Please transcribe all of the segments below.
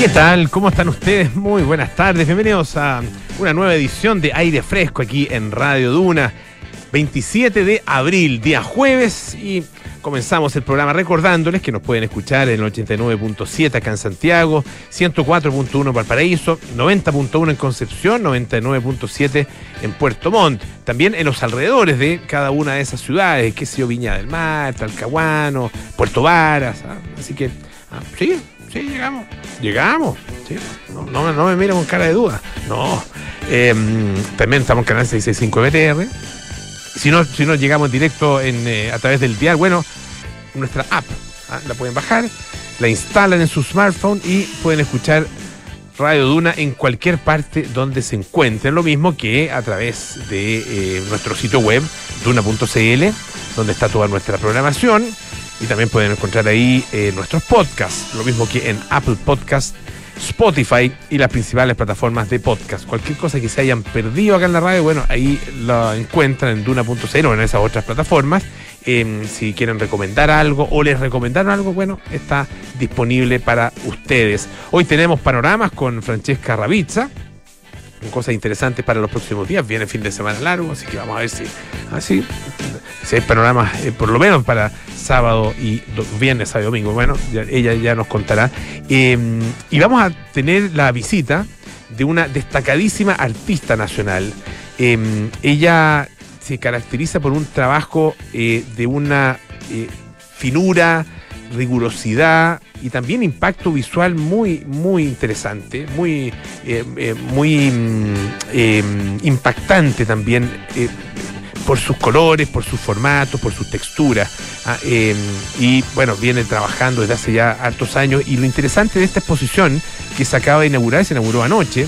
¿Qué tal? ¿Cómo están ustedes? Muy buenas tardes. Bienvenidos a una nueva edición de Aire Fresco aquí en Radio Duna. 27 de abril, día jueves, y comenzamos el programa recordándoles que nos pueden escuchar en el 89.7 acá en Santiago, 104.1 en Valparaíso, 90.1 en Concepción, 99.7 en Puerto Montt. También en los alrededores de cada una de esas ciudades, que sé yo, Viña del Mar, Talcahuano, Puerto Varas. ¿ah? Así que, ah, sí, sí, llegamos. Llegamos. No, me miren con cara de duda. No. Eh, también estamos en Canal 665 BTR. Si no, si no llegamos directo en, eh, a través del dial, bueno, nuestra app, ¿ah? la pueden bajar, la instalan en su smartphone y pueden escuchar Radio Duna en cualquier parte donde se encuentren. Lo mismo que a través de eh, nuestro sitio web, duna.cl, donde está toda nuestra programación. Y también pueden encontrar ahí eh, nuestros podcasts, lo mismo que en Apple Podcast, Spotify y las principales plataformas de podcast. Cualquier cosa que se hayan perdido acá en la radio, bueno, ahí lo encuentran en duna.cl o en esas otras plataformas. Eh, si quieren recomendar algo o les recomendaron algo, bueno, está disponible para ustedes. Hoy tenemos panoramas con Francesca Ravizza cosas interesantes para los próximos días. Viene fin de semana largo, así que vamos a ver si, así, si panoramas, eh, por lo menos para sábado y viernes, y domingo. Bueno, ella ya nos contará. Eh, y vamos a tener la visita de una destacadísima artista nacional. Eh, ella se caracteriza por un trabajo de una finura, rigurosidad y también impacto visual muy, muy interesante, muy, eh, eh, muy eh, impactante también por sus colores, por sus formatos, por sus texturas. Ah, y bueno, viene trabajando desde hace ya hartos años. Y lo interesante de esta exposición que se acaba de inaugurar, se inauguró anoche,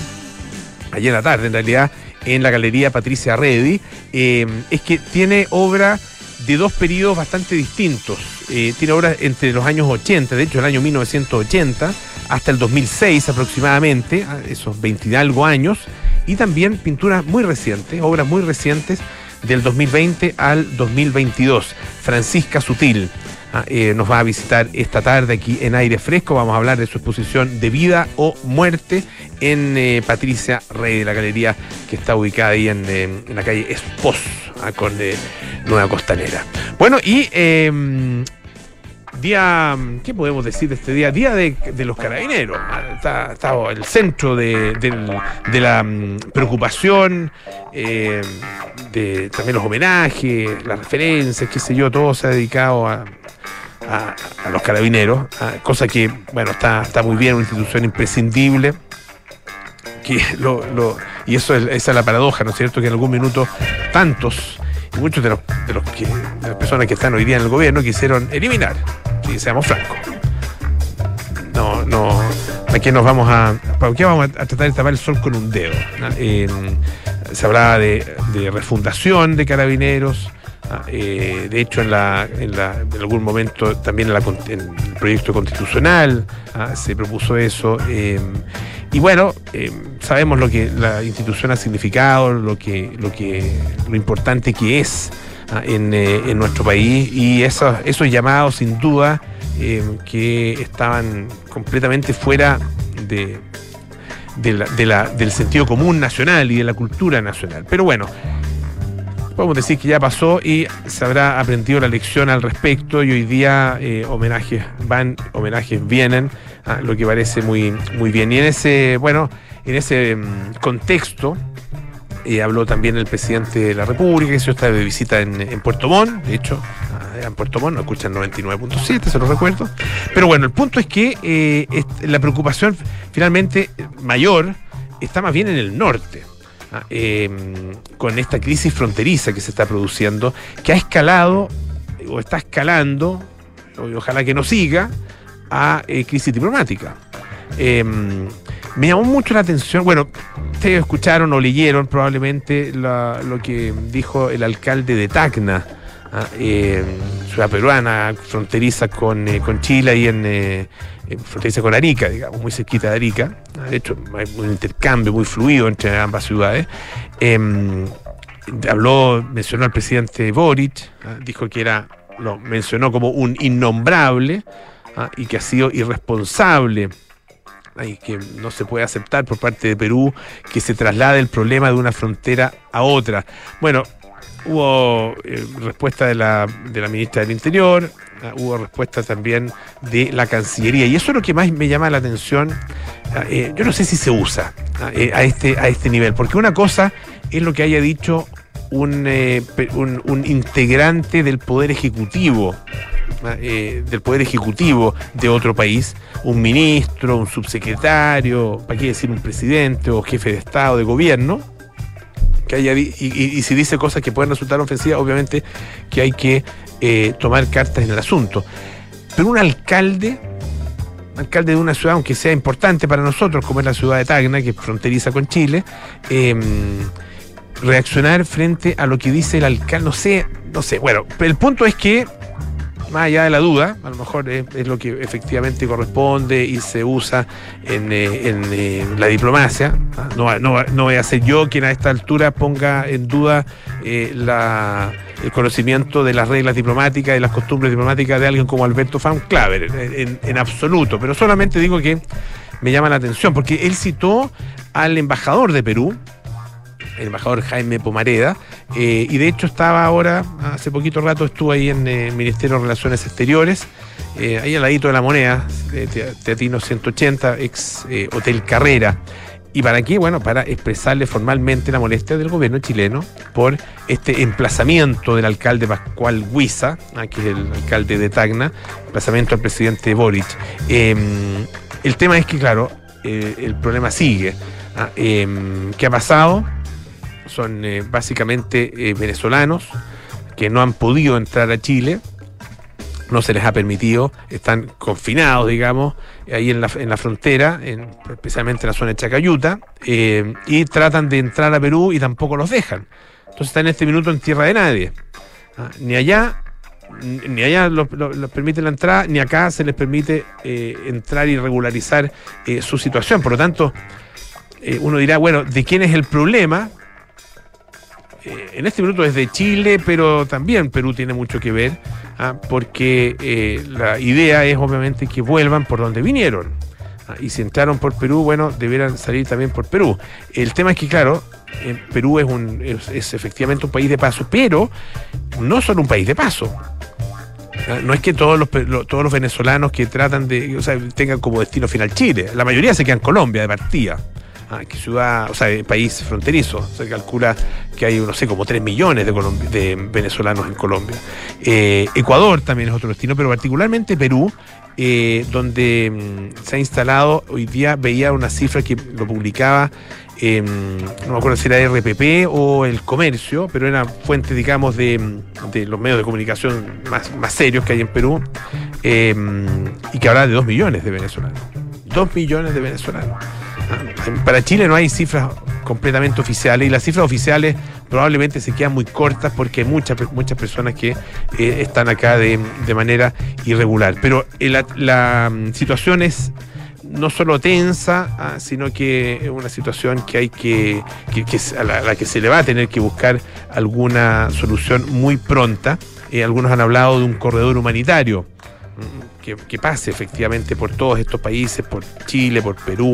ayer en la tarde en realidad, en la Galería Patricia Reddy, es que tiene obra de dos periodos bastante distintos. Eh, tiene obras entre los años 80, de hecho el año 1980, hasta el 2006 aproximadamente, esos 20 y algo años, y también pinturas muy recientes, obras muy recientes del 2020 al 2022. Francisca Sutil ah, eh, nos va a visitar esta tarde aquí en Aire Fresco. Vamos a hablar de su exposición de vida o muerte en eh, Patricia Rey, de la galería que está ubicada ahí en, en la calle Espos, ah, con Nueva Costanera. Bueno, y eh, día, ¿qué podemos decir de este día? Día de, los carabineros. Está, el centro de, la mm, preocupación, eh, de también los homenajes, las referencias, qué sé yo, todo se ha dedicado a, los carabineros, cosa que, bueno, está, muy bien, una institución imprescindible. Y eso es, esa es la paradoja, ¿no es cierto? Que en algún minuto tantos muchos de, los, de, los que, de las personas que están hoy día en el gobierno quisieron eliminar, si seamos francos. No, no, aquí nos vamos a. ¿Para qué vamos a, tratar de tapar el sol con un dedo? Eh, se hablaba de, de, refundación de carabineros. Eh, de hecho, en, la, en, la, algún momento también en, el proyecto constitucional ¿ah? se propuso eso. Eh, y bueno, eh, sabemos lo que la institución ha significado, lo que, lo importante que es ¿ah? en, eh, en, nuestro país y esos, llamados, sin duda, eh, que estaban completamente fuera del sentido común nacional y de la cultura nacional. Pero bueno, podemos decir que ya pasó y se habrá aprendido la lección al respecto y hoy día eh, homenajes van, homenajes vienen, ah, lo que parece muy, muy bien. Y en ese, bueno, en ese um, contexto eh, habló también el presidente de la República, que está de visita en, en Puerto Montt, de hecho, ah, en Puerto Montt, no escuchan 99.7, se lo recuerdo. Pero bueno, el punto es que eh, la preocupación finalmente mayor está más bien en el norte. Eh, con esta crisis fronteriza que se está produciendo, que ha escalado o está escalando, ojalá que no siga, a eh, crisis diplomática. Eh, me llamó mucho la atención, bueno, ustedes escucharon o leyeron probablemente lo que dijo el alcalde de Tacna, ¿ah? ciudad peruana, fronteriza con, con Chile y en fronteriza con Arica, digamos, muy cerquita de Arica. De hecho, hay un intercambio muy fluido entre ambas ciudades. Eh, habló, mencionó al presidente Boric, ¿eh? dijo que era, lo mencionó como un innombrable ¿eh? y que ha sido irresponsable que no se puede aceptar por parte de Perú que se traslade el problema de una frontera a otra. Bueno, hubo eh, respuesta de la, de la ministra del Interior, ah, hubo respuesta también de la Cancillería, y eso es lo que más me llama la atención. Ah, eh, yo no sé si se usa ah, eh, a, este, a este nivel, porque una cosa es lo que haya dicho un, un, un integrante del Poder Ejecutivo eh, del Poder Ejecutivo de otro país, un ministro, un subsecretario, para qué decir un presidente o jefe de Estado, de gobierno, que haya, y, si dice cosas que pueden resultar ofensivas, obviamente que hay que eh, tomar cartas en el asunto. Pero un alcalde, alcalde de una ciudad, aunque sea importante para nosotros, como es la ciudad de Tacna, que fronteriza con Chile, eh, reaccionar frente a lo que dice el alcalde, no sé, no sé. Bueno, el punto es que más allá de la duda, a lo mejor es, lo que efectivamente corresponde y se usa en, eh, eh, la diplomacia. No, voy a ser yo quien a esta altura ponga en duda eh, el conocimiento de las reglas diplomáticas y las costumbres diplomáticas de alguien como Alberto Van Claver, en absoluto, pero solamente digo que me llama la atención, porque él citó al embajador de Perú, el embajador Jaime Pomareda, eh, y de hecho estaba ahora, hace poquito rato estuvo ahí en el Ministerio de Relaciones Exteriores, eh, ahí al ladito de la moneda, Teatino 180, ex eh, Hotel Carrera. ¿Y para qué? Bueno, para expresarle formalmente la molestia del gobierno chileno por este emplazamiento del alcalde Pascual Huiza, ah, que es el alcalde de Tacna, emplazamiento al presidente Boric. Em, el tema es que, claro, el problema sigue. Ah, em, ¿Qué ha pasado? Son eh, básicamente eh, venezolanos que no han podido entrar a Chile, no se les ha permitido, están confinados, digamos, ahí en la, en la frontera, especialmente en la zona de Chacayuta, eh, y tratan de entrar a Perú y tampoco los dejan. Entonces están en este minuto en tierra de nadie. Ah, ni allá ni allá los permite la entrada, ni acá se les permite entrar y regularizar su situación. Por lo tanto, uno dirá, bueno, ¿de quién es el problema? Eh, en este minuto es de Chile, pero también Perú tiene mucho que ver, ¿ah? porque eh, la idea es obviamente que vuelvan por donde vinieron. ¿ah? Y si entraron por Perú, bueno, debieran salir también por Perú. El tema es que, claro, Perú es, un, es, efectivamente un país de paso, pero no solo un país de paso. ¿ah? No es que todos los, todos los venezolanos que tratan de, o sea, tengan como destino final Chile. La mayoría se quedan en Colombia de partida. Ah, que ciudad, o sea, país fronterizo. Se calcula que hay, no sé, como 3 millones de, venezolanos en Colombia. Eh, Ecuador también es otro destino, pero particularmente Perú, eh, donde mm, se ha instalado, hoy día veía una cifra que lo publicaba, no me acuerdo si era RPP o el comercio, pero era fuente, digamos, de, los medios de comunicación más, más serios que hay en Perú, eh, y que habla de 2 millones de venezolanos. 2 millones de venezolanos. Para Chile no hay cifras completamente oficiales y las cifras oficiales probablemente se quedan muy cortas porque hay muchas, muchas personas que eh, están acá de, manera irregular. Pero eh, la, mm, situación es no solo tensa, ah, sino que es una situación que hay que, a, la, que se le va a tener que buscar alguna solución muy pronta. Eh, algunos han hablado de un corredor humanitario que, pase efectivamente por todos estos países, por Chile, por Perú,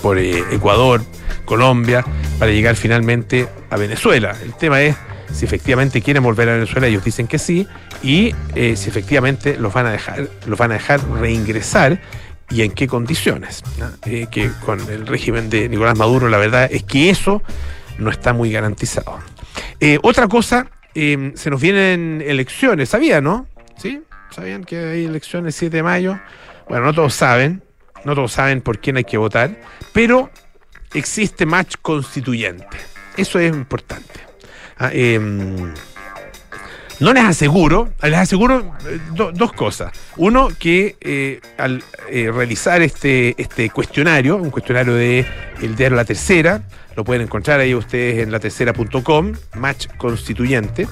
por eh, Ecuador, Colombia, para llegar finalmente a Venezuela. El tema es si efectivamente quieren volver a Venezuela, ellos dicen que sí, y eh, si efectivamente los van a dejar, los van a dejar reingresar y en qué condiciones. Eh, que con el régimen de Nicolás Maduro, la verdad es que eso no está muy garantizado. otra cosa, se nos vienen elecciones, ¿sabían, no? ¿Sí? ¿Sabían que hay elecciones el 7 de mayo? Bueno, no todos saben, no todos saben por quién hay que votar, pero existe match constituyente. Eso es importante. Em, no les aseguro, les aseguro eh, dos cosas. Uno, que eh, al eh, realizar este, este cuestionario, un cuestionario de el diario La Tercera, lo pueden encontrar ahí ustedes en latercera.com, match constituyente.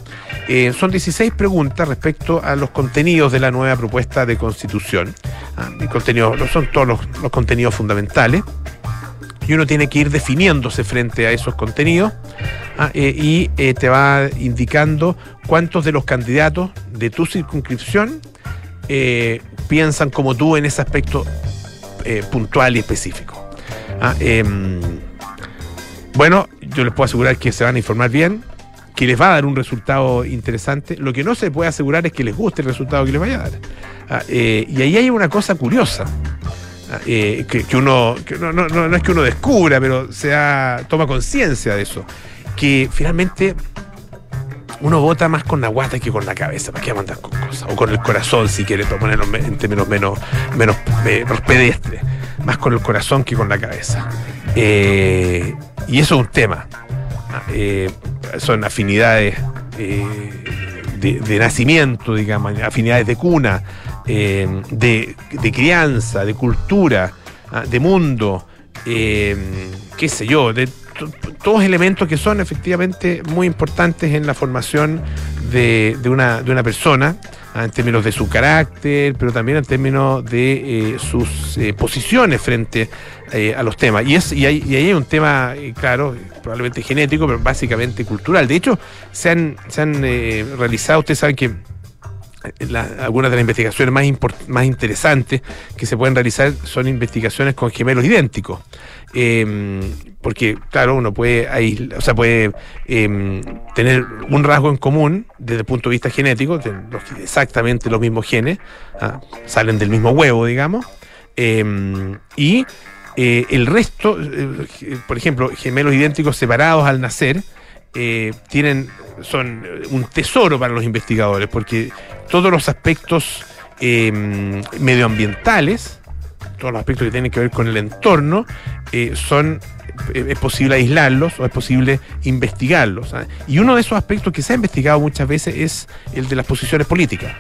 son 16 preguntas respecto a los contenidos de la nueva propuesta de constitución. Ah, son todos los contenidos fundamentales y uno tiene que ir definiéndose frente a esos contenidos ah, eh, y eh, te va indicando cuántos de los candidatos de tu circunscripción eh, piensan como tú en ese aspecto puntual y específico. Ah, em, bueno, yo les puedo asegurar que se van a informar bien, que les va a dar un resultado interesante. Lo que no se puede asegurar es que les guste el resultado que les vaya a dar. Ah, y ahí hay una cosa curiosa. Eh, que, uno, no, no, no, es que uno descubra, pero se toma conciencia de eso. Que finalmente uno vota más con la guata que con la cabeza, para que mandar con cosas, o con el corazón, si quiere ponerlo en términos menos, menos, menos pedestres, más con el corazón que con la cabeza. Eh, y eso es un tema. Eh, son afinidades eh, de, nacimiento, digamos, afinidades de cuna, de, crianza, de cultura, ah, de mundo, qué sé yo, de todos elementos que son efectivamente muy importantes en la formación de, una, de una persona, ah, en términos de su carácter, pero también en términos de eh, sus eh, posiciones frente eh, a los temas. Y, es, y, ahí hay un tema, claro, probablemente genético, pero básicamente cultural. De hecho, se han, se han realizado, ustedes saben que algunas de las investigaciones más, interesantes que se pueden realizar son investigaciones con gemelos idénticos. Em, porque, claro, uno puede, o sea, puede em, tener un rasgo en común desde el punto de vista genético, exactamente los mismos genes, ¿ah? salen del mismo huevo, digamos, em, y eh, el resto, eh, por ejemplo, gemelos idénticos separados al nacer, eh, tienen, son un tesoro para los investigadores, porque todos los aspectos medioambientales, todos los aspectos que tienen que ver con el entorno, eh, son eh, es posible aislarlos o es posible investigarlos. Y uno de esos aspectos que se ha investigado muchas veces es el de las posiciones políticas.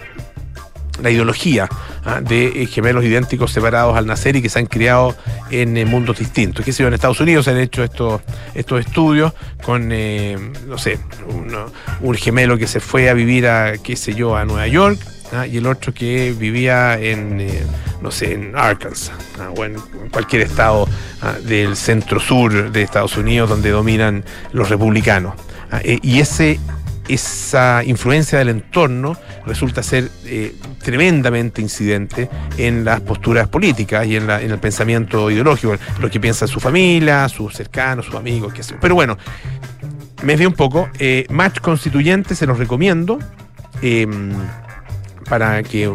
La ideología ¿ah? de eh, gemelos idénticos separados al nacer y que se han criado en mundos distintos. ¿Qué sé yo? En Estados Unidos se han hecho estos, estos estudios con, no sé, un gemelo que se fue a vivir a, qué sé yo, a Nueva York ¿ah? y el otro que vivía en, eh, no sé, en Arkansas ¿ah? o en cualquier estado ¿ah? del centro sur de Estados Unidos donde dominan los republicanos. Eh, y ese esa influencia del entorno resulta ser eh, tremendamente incidente en las posturas políticas y en, el pensamiento ideológico, lo que piensa su familia, sus cercanos, sus amigos, qué sé. Pero bueno, me vi un poco. match constituyente se los recomiendo. Em, para que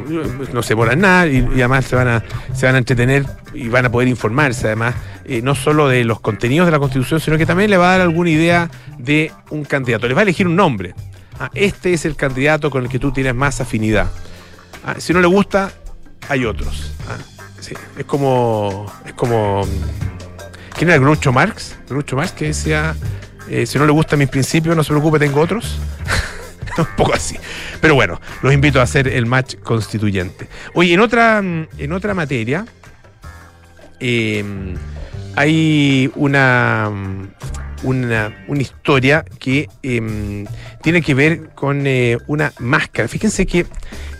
no se borran nada y, además se van, a, se van a entretener y van a poder informarse además eh, no solo de los contenidos de la Constitución, sino que también le va a dar alguna idea de un candidato. Les va a elegir un nombre. Ah, este es el candidato con el que tú tienes más afinidad. Ah, si no le gusta, hay otros. Ah, es como. Es como. ¿Quién era Groucho Marx? Groucho Marx que decía. Eh, si no le gustan mis principios, no se preocupe, tengo otros. un poco así. Pero bueno, los invito a hacer el match constituyente. Oye, en otra, en otra materia, em, hay una, una, historia que em, tiene que ver con eh, una máscara. Fíjense que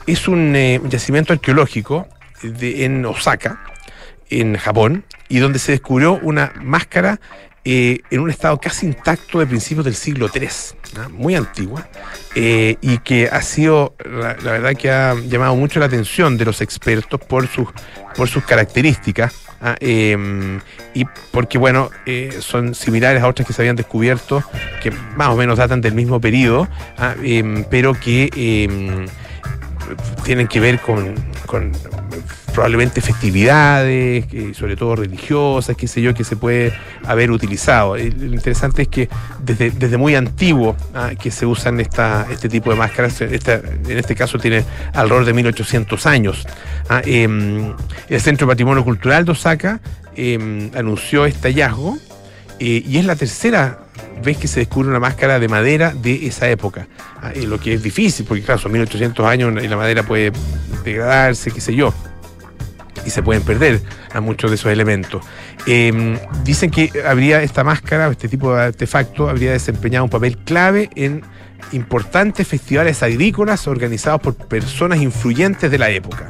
es un, eh, yacimiento arqueológico en Osaka, en Japón, y donde se descubrió una máscara eh, en un estado casi intacto de principios del siglo III, muy antigua, eh, y que ha sido, la, verdad que ha llamado mucho la atención de los expertos por sus, por sus características. Em, y porque, bueno, eh, son similares a otras que se habían descubierto, que más o menos datan del mismo periodo, pero que tienen que ver con, probablemente festividades, sobre todo religiosas, qué sé yo, que se puede haber utilizado. Lo interesante es que desde, muy antiguo ah, que se usan este tipo de máscaras, en este caso tiene alrededor de 1800 años. Ah, em, el Centro de Patrimonio Cultural de Osaka em, anunció este hallazgo eh, y es la tercera vez que se descubre una máscara de madera de esa época. Ah, eh, lo que es difícil, porque claro, son 1800 años y la madera puede degradarse, qué sé yo. Y se pueden perder a muchos de esos elementos. Em, dicen que habría esta máscara, este tipo de artefacto, habría desempeñado un papel clave en importantes festivales agrícolas organizados por personas influyentes de la época.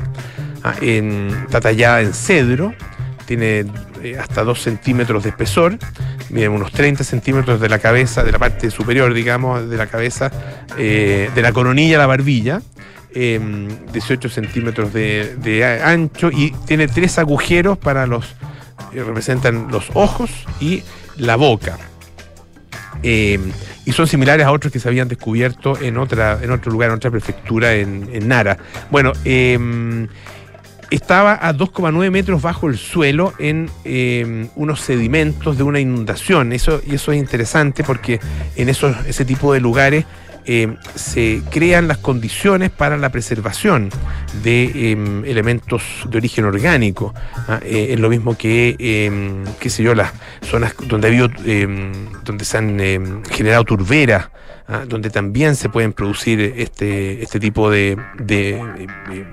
Ah, está tallada en cedro, tiene eh, hasta 2 centímetros de espesor, mide unos 30 centímetros de la cabeza, de la parte superior, digamos, de la cabeza, eh, de la coronilla a la barbilla. 18 centímetros de, ancho y tiene tres agujeros para los, representan los ojos y la boca. y son similares a otros que se habían descubierto en, otra, en otro lugar, en otra prefectura en, Nara. Bueno, estaba a 2,9 metros bajo el suelo en em, unos sedimentos de una inundación. Eso, y eso es interesante porque en esos, ese tipo de lugares em, se crean las condiciones para la preservación de em, elementos de origen orgánico. ¿ah? Eh, es lo mismo que, qué sé yo, las zonas donde, ha habido, donde se han generado turberas. ¿ah? donde también se pueden producir este, este tipo de eh,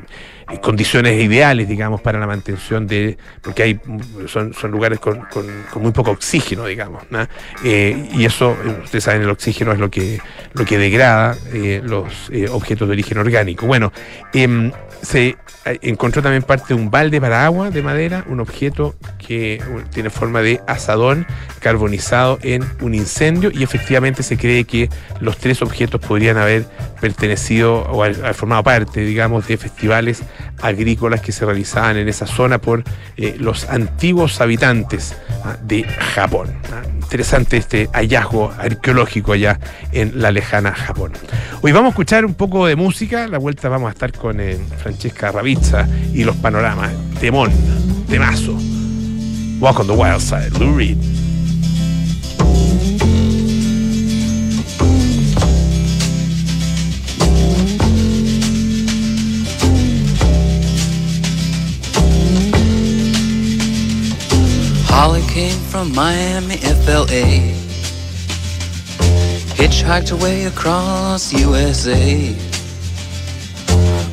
condiciones ideales, digamos, para la mantención de, porque hay, son, son lugares con, con, muy poco oxígeno, digamos, eh, y eso, ustedes saben, el oxígeno es lo que, lo que degrada eh, los objetos de origen orgánico. Bueno, em, se encontró también parte de un balde para agua de madera, un objeto que tiene forma de asadón carbonizado en un incendio y efectivamente se cree que los tres objetos podrían haber pertenecido o haber formado parte, digamos, de festivales agrícolas que se realizaban en esa zona por eh, los antiguos habitantes ah, de Japón. Ah, interesante este hallazgo arqueológico allá en la lejana Japón. Hoy vamos a escuchar un poco de música, la vuelta vamos a estar con eh, Francesca Ravizza y los panoramas. Temón, temazo. Walk on the Wild Side, Lou Reed. Holly came from Miami, FLA. Hitchhiked away across USA.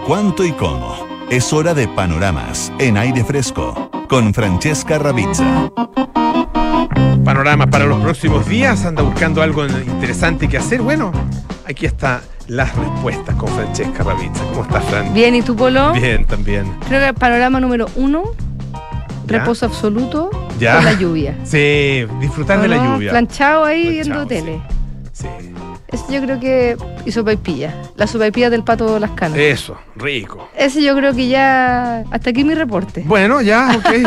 cuándo, cuánto y cómo? Es hora de panoramas en aire fresco con Francesca Ravizza. Panoramas para los próximos días. Anda buscando algo interesante que hacer. Bueno, aquí está las respuestas con Francesca Ravizza. ¿Cómo estás, Fran? Bien, ¿y tú, Polo? Bien, también. Creo que el panorama número uno, ¿Ya? reposo absoluto ¿Ya? con la lluvia. Sí, disfrutar de la lluvia. Planchado ahí Planchado, viendo tele. Sí. Ese yo creo que. Y sopaipilla. La sopaipilla del pato de las canas. Eso, rico. Ese yo creo que ya. Hasta aquí mi reporte. Bueno, ya, ok.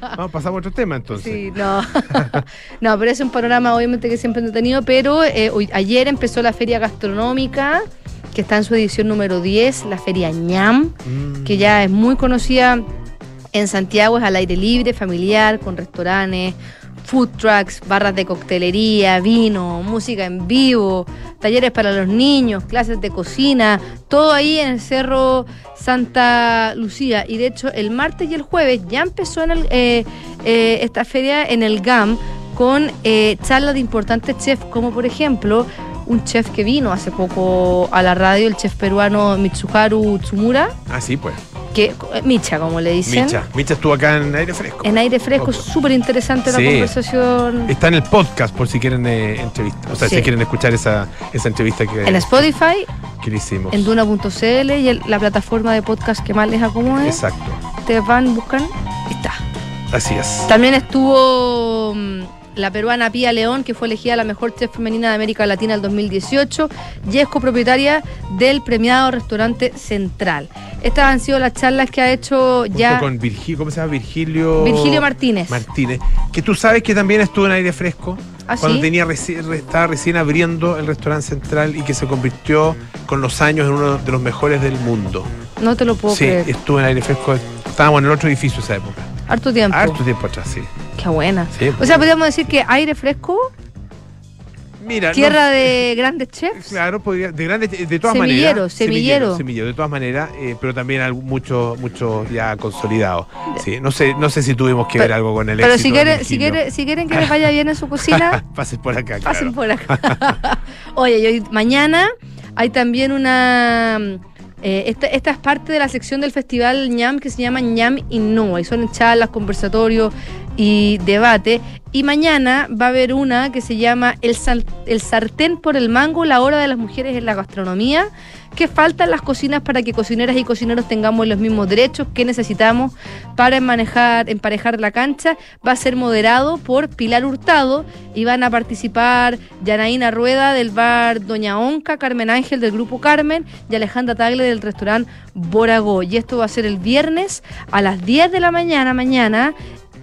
Vamos a pasar a otro tema entonces. Sí, no. no, pero es un panorama obviamente que siempre he entretenido, pero eh, hoy, ayer empezó la feria gastronómica, que está en su edición número 10, la feria ñam, Mm. que ya es muy conocida en Santiago, es al aire libre, familiar, con restaurantes, food trucks, barras de coctelería, vino, música en vivo, talleres para los niños, clases de cocina, todo ahí en el Cerro Santa Lucía. Y de hecho, el martes y el jueves ya empezó en el, eh, eh, esta feria en el GAM con eh, charlas de importantes chefs, como por ejemplo un chef que vino hace poco a la radio, el chef peruano Mitsuharu Tsumura, Ah, sí, pues. que eh, Micha, como le dicen. Micha. Micha estuvo acá en aire fresco. En aire fresco, súper interesante Sí. la conversación. Está en el podcast por si quieren eh, entrevista. O sea, Sí. si quieren escuchar esa, esa entrevista que, En Spotify, que le hicimos. en duna.cl y el- la plataforma de podcast que más les acomode. Exacto. Te van, buscan y está. Así es. También estuvo mm, la peruana Pía León, que fue elegida la mejor chef femenina de América Latina el 2018 y es copropietaria del premiado restaurante Central. Estas han sido las charlas que ha hecho Junto ya con Virgilio, ¿cómo se llama? Virgilio. Virgilio Martínez. Martínez. Que tú sabes que también estuvo en aire fresco. ¿Ah, cuando sí? tenía reci- re- estaba recién abriendo el restaurante central y que se convirtió con los años en uno de los mejores del mundo. No te lo puedo sí, creer. estuvo en aire fresco. Estábamos en el otro edificio esa época. Harto tiempo. Harto tiempo atrás, sí. Qué buena. Sí. O sea, podríamos decir que aire fresco, Mira, tierra no- de grandes chefs. Claro, podría, de grandes, de todas Semillero, maneras. semillero. semillero, de todas maneras, eh, pero también algo- mucho, mucho ya consolidado. Sí, no sé, no sé si tuvimos que ver algo con el Pero éxito si quieren, si, quieren, si quieren que les vaya bien en su cocina, Pasen por acá, pasen claro. por acá. Oye, y hoy, mañana hay también una... eh, esta, esta es parte de la sección del festival ñam que se llama ñam Innova y son charlas, conversatorios y debate. Y mañana va a haber una que se llama el, el sartén por el mango, la hora de las mujeres en la gastronomía. ¿Qué faltan las cocinas para que cocineras y cocineros tengamos los mismos derechos? ¿Qué necesitamos para manejar, emparejar la cancha? Va a ser moderado por Pilar Hurtado y van a participar Yanaína Rueda del bar Doña Onca, Carmen Ángel del Grupo Carmen y Alejandra Tagle del restaurante Boragó. Y esto va a ser el viernes a las 10 de la mañana, mañana,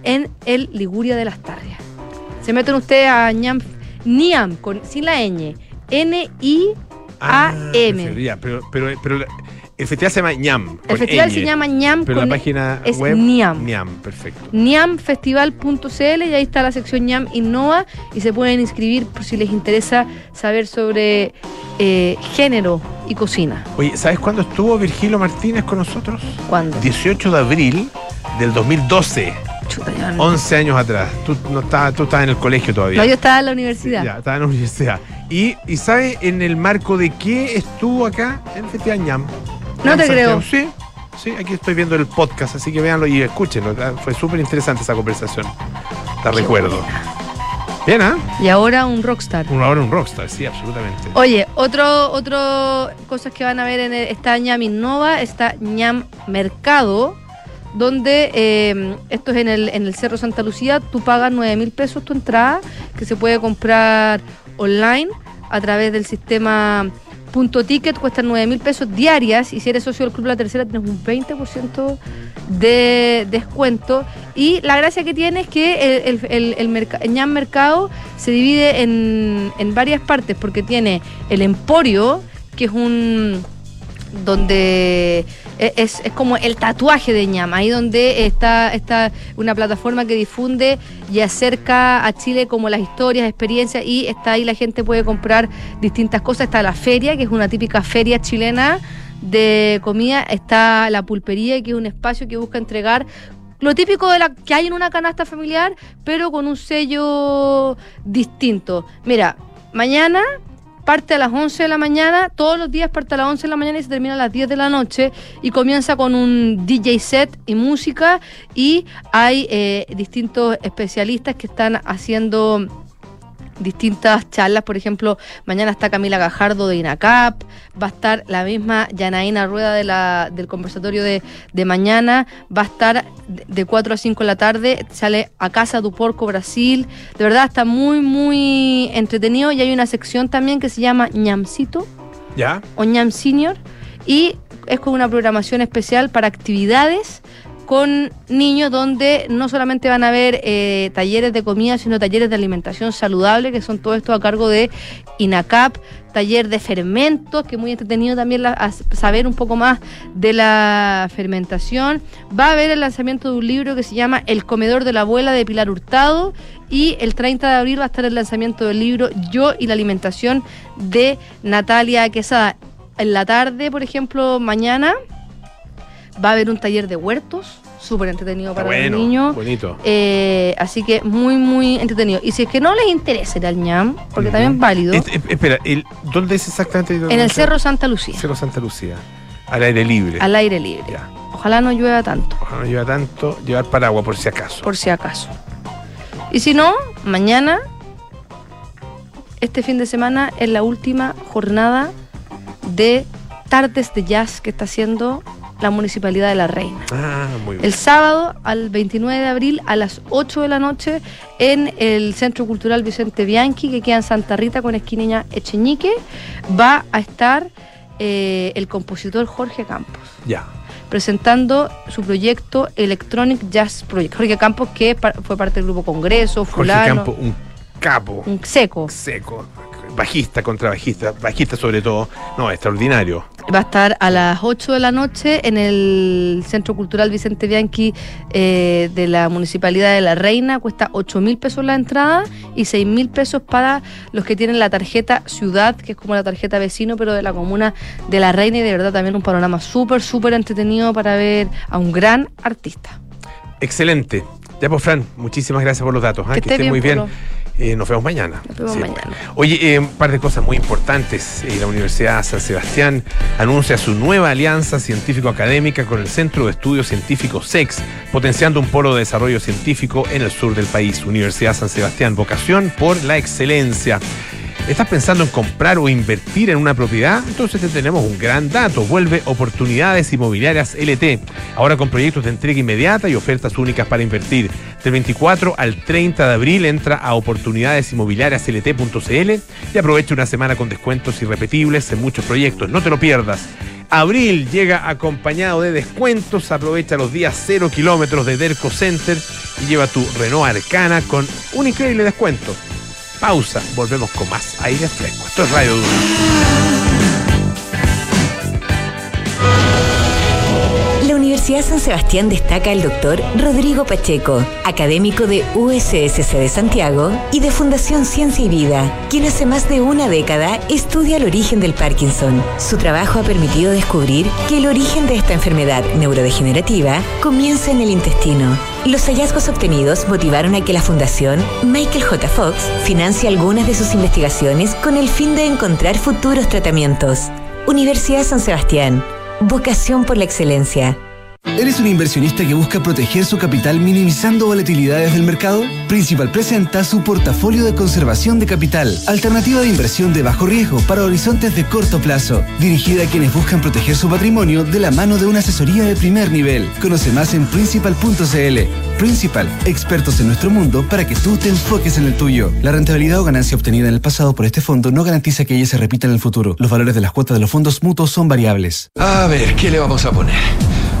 en el Liguria de las Tarrias. Se meten ustedes a ñam, Niam, con, sin la ñ, N-I-A-M. ya, pero, pero, pero el festival se llama ñam. El festival ñ, se llama ñam Pero con la página es web. Niam. ñam, perfecto. niamfestival.cl y ahí está la sección ñam Innova y se pueden inscribir por si les interesa saber sobre eh, género y cocina. Oye, ¿sabes cuándo estuvo Virgilio Martínez con nosotros? ¿Cuándo? 18 de abril del 2012, Chuta, ya no. 11 años atrás. Tú, no estabas, tú estabas en el colegio todavía. No, yo estaba en la universidad. Ya, estaba en la universidad. Y, y ¿sabes en el marco de qué estuvo acá en Festival ñam? No te Santiago. creo. Sí, sí, aquí estoy viendo el podcast, así que véanlo y escúchenlo. Fue súper interesante esa conversación. La recuerdo. Bien, ¿ah? Y ahora un rockstar. Una hora un rockstar, sí, absolutamente. Oye, otro, otro cosas que van a ver en el- esta ñam Innova, está ñam Mercado, donde eh, esto es en el, en el Cerro Santa Lucía, tú pagas 9 mil pesos tu entrada, que se puede comprar online a través del sistema punto ticket, cuesta 9 mil pesos diarias y si eres socio del Club La Tercera tienes un 20% de descuento. Y la gracia que tiene es que el, el, el, merca- el ñam mercado se divide en, en varias partes porque tiene el emporio que es un donde es, es como el tatuaje de ñam, ahí donde está, está una plataforma que difunde y acerca a Chile como las historias, experiencias, y está ahí la gente puede comprar distintas cosas. Está la feria, que es una típica feria chilena de comida, está la pulpería, que es un espacio que busca entregar lo típico de la que hay en una canasta familiar, pero con un sello distinto. Mira, mañana parte a las 11 de la mañana, todos los días parte a las 11 de la mañana y se termina a las 10 de la noche y comienza con un DJ set y música y hay eh, distintos especialistas que están haciendo distintas charlas, por ejemplo, mañana está Camila Gajardo de INACAP, va a estar la misma Yanaína Rueda de la, del conversatorio de, de mañana, va a estar de 4 a 5 de la tarde, sale a Casa du Porco Brasil, de verdad está muy, muy entretenido y hay una sección también que se llama ñamcito ¿Ya? o ñam senior y es con una programación especial para actividades con niños donde no solamente van a haber eh, talleres de comida, sino talleres de alimentación saludable, que son todo esto a cargo de INACAP, taller de fermentos, que es muy entretenido también la- saber un poco más de la fermentación. Va a haber el lanzamiento de un libro que se llama El comedor de la abuela de Pilar Hurtado y el 30 de abril va a estar el lanzamiento del libro Yo y la alimentación de Natalia Quesada. En la tarde, por ejemplo, mañana va a haber un taller de huertos, súper entretenido Está para bueno, los niños. bonito. Eh, así que muy, muy entretenido. Y si es que no les interesa ir al ñam, porque también es válido, Es- es- espera, el- ¿dónde es exactamente? en el Cerro Santa Lucía, Cerro Santa Lucía. Al aire libre. al aire libre. Ya. Ojalá no llueva tanto, Ojalá no lleva tanto, llevar paraguas por si acaso. por si acaso. Y si no, mañana, este fin de semana, es la última jornada de tardes de jazz que está haciendo la Municipalidad de La Reina. Ah, muy bien. El sábado, al 29 de abril, a las 8 de la noche, en el Centro Cultural Vicente Bianchi, que queda en Santa Rita con esquina Echeñique, va a estar eh, el compositor Jorge Campos, Ya. presentando su proyecto Electronic Jazz Project. Jorge Campos, que par- fue parte del grupo Congreso, Jorge fulano, Campo, un capo. un seco. seco. Bajista contra bajista. Sobre todo. No, extraordinario. Va a estar a las 8 de la noche en el Centro Cultural Vicente Bianchi eh, de la Municipalidad de La Reina. Cuesta 8 mil pesos la entrada y 6 mil pesos para los que tienen la tarjeta Ciudad, que es como la tarjeta vecino, pero de la comuna de La Reina. Y de verdad también un panorama súper, súper entretenido para ver a un gran artista. Excelente. Ya, pues, Fran, muchísimas gracias por los datos. ¿ah? Que Que, esté esté bien, muy bien. Polo. Eh, nos vemos mañana. Nos vemos siempre. mañana. Oye, eh, un par de cosas muy importantes. Eh, la Universidad San Sebastián anuncia su nueva alianza científico-académica con el Centro de Estudios Científicos SEX, potenciando un polo de desarrollo científico en el sur del país. Universidad San Sebastián, vocación por la excelencia. ¿Estás pensando en comprar o invertir en una propiedad? Entonces te tenemos un gran dato. Vuelve Oportunidades Inmobiliarias LT. Ahora con proyectos de entrega inmediata y ofertas únicas para invertir. Del 24 al 30 de abril entra a oportunidadesinmobiliariaslt.cl y aprovecha una semana con descuentos irrepetibles en muchos proyectos. No te lo pierdas. Abril llega acompañado de descuentos. Aprovecha los días 0 kilómetros de Derco Center y lleva tu Renault Arcana con un increíble descuento. Pausa, volvemos con más aire fresco. Esto es Radio Duna. Universidad San Sebastián destaca al doctor Rodrigo Pacheco, académico de USSC de Santiago y de Fundación Ciencia y Vida, quien hace más de una década estudia el origen del Parkinson. Su trabajo ha permitido descubrir que el origen de esta enfermedad neurodegenerativa comienza en el intestino. Los hallazgos obtenidos motivaron a que la Fundación Michael J. Fox financie algunas de sus investigaciones con el fin de encontrar futuros tratamientos. Universidad San Sebastián. Vocación por la excelencia. ¿Eres un inversionista que busca proteger su capital minimizando volatilidades del mercado? Principal presenta su portafolio de conservación de capital, alternativa de inversión de bajo riesgo para horizontes de corto plazo, dirigida a quienes buscan proteger su patrimonio de la mano de una asesoría de primer nivel. Conoce más en principal.cl. Principal, expertos en nuestro mundo para que tú te enfoques en el tuyo. La rentabilidad o ganancia obtenida en el pasado por este fondo no garantiza que ella se repita en el futuro. Los valores de las cuotas de los fondos mutuos son variables. A ver, ¿qué le vamos a poner?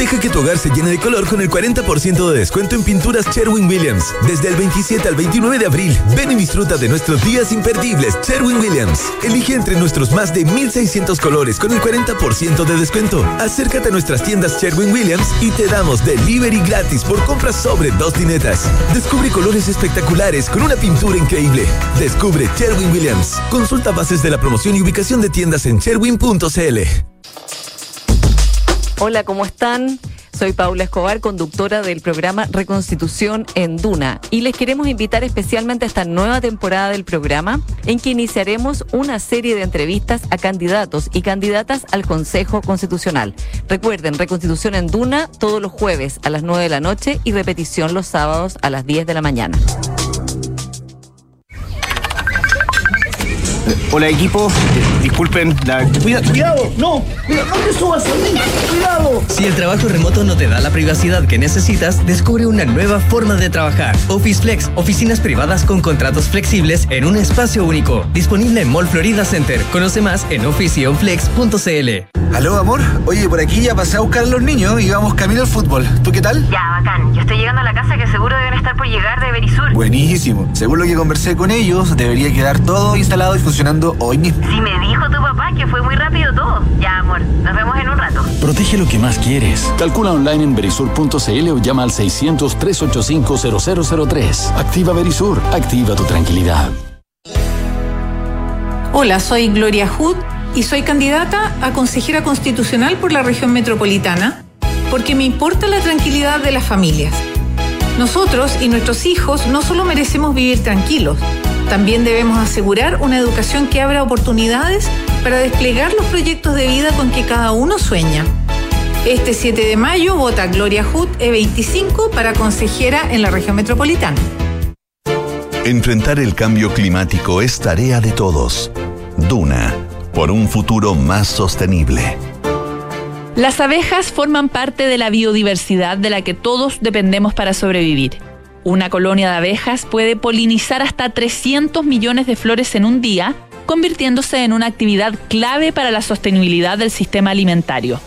Deja que tu hogar se llene de color con el 40% de descuento en pinturas Sherwin Williams. Desde el 27 al 29 de abril, ven y disfruta de nuestros días imperdibles. Sherwin Williams. Elige entre nuestros más de 1600 colores con el 40% de descuento. Acércate a nuestras tiendas Sherwin Williams y te damos delivery gratis por compras sobre dos tinetas. Descubre colores espectaculares con una pintura increíble. Descubre Sherwin Williams. Consulta bases de la promoción y ubicación de tiendas en sherwin.cl. Hola, ¿cómo están? Soy Paula Escobar, conductora del programa Reconstitución en Duna, y les queremos invitar especialmente a esta nueva temporada del programa, en que iniciaremos una serie de entrevistas a candidatos y candidatas al Consejo Constitucional. Recuerden, Reconstitución en Duna todos los jueves a las 9 de la noche y repetición los sábados a las 10 de la mañana. Hola equipo, disculpen la... Cuida- cuidado, no, cuidado, no te subas a mí, cuidado. Si el trabajo remoto no te da la privacidad que necesitas, descubre una nueva forma de trabajar. Office Flex, oficinas privadas con contratos flexibles en un espacio único. Disponible en Mall Florida Center. Conoce más en officeonflex.cl. Aló amor, oye por aquí ya pasé a buscar a los niños y vamos camino al fútbol. ¿Tú qué tal? Ya, bacán. Yo estoy llegando a la casa que seguro deben estar por llegar de Berisur. Buenísimo. Según lo que conversé con ellos, debería quedar todo instalado y funcionando hoy mismo. Si me dijo tu papá que fue muy rápido todo. Ya, amor. Nos vemos en un rato. Protege lo que más quieres. Calcula online en berisur.cl o llama al 600-385-0003. Activa Berisur. Activa tu tranquilidad. Hola, soy Gloria Hood y soy candidata a consejera constitucional por la región metropolitana porque me importa la tranquilidad de las familias. Nosotros y nuestros hijos no solo merecemos vivir tranquilos, también debemos asegurar una educación que abra oportunidades para desplegar los proyectos de vida con que cada uno sueña. Este 7 de mayo vota Gloria Hood E25 para consejera en la región metropolitana. Enfrentar el cambio climático es tarea de todos. Duna, por un futuro más sostenible. Las abejas forman parte de la biodiversidad de la que todos dependemos para sobrevivir. Una colonia de abejas puede polinizar hasta 300 millones de flores en un día, convirtiéndose en una actividad clave para la sostenibilidad del sistema alimentario.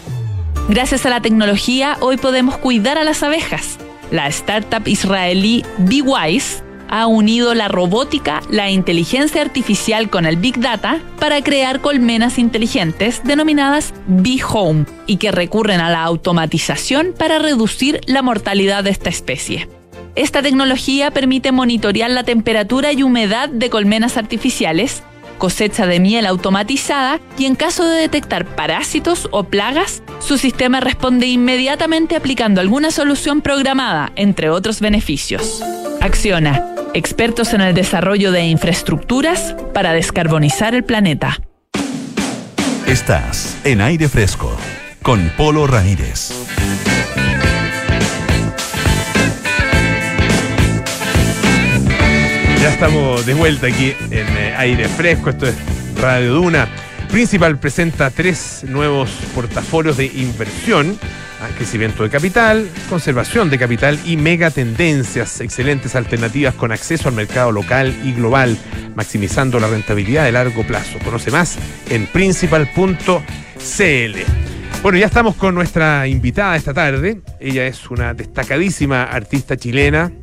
Gracias a la tecnología, hoy podemos cuidar a las abejas. La startup israelí BeWise ha unido la robótica, la inteligencia artificial con el Big Data para crear colmenas inteligentes denominadas Bee Home y que recurren a la automatización para reducir la mortalidad de esta especie. Esta tecnología permite monitorear la temperatura y humedad de colmenas artificiales, cosecha de miel automatizada y en caso de detectar parásitos o plagas, su sistema responde inmediatamente aplicando alguna solución programada, entre otros beneficios. Acciona, expertos en el desarrollo de infraestructuras para descarbonizar el planeta. Estás en aire fresco con Polo Ramírez. Ya estamos de vuelta aquí en eh, aire fresco. Esto es Radio Duna. Principal presenta tres nuevos portafolios de inversión. Crecimiento de capital, conservación de capital y megatendencias, excelentes alternativas con acceso al mercado local y global, maximizando la rentabilidad de largo plazo. Conoce más en principal.cl. Bueno, ya estamos con nuestra invitada esta tarde. Ella es una destacadísima artista chilena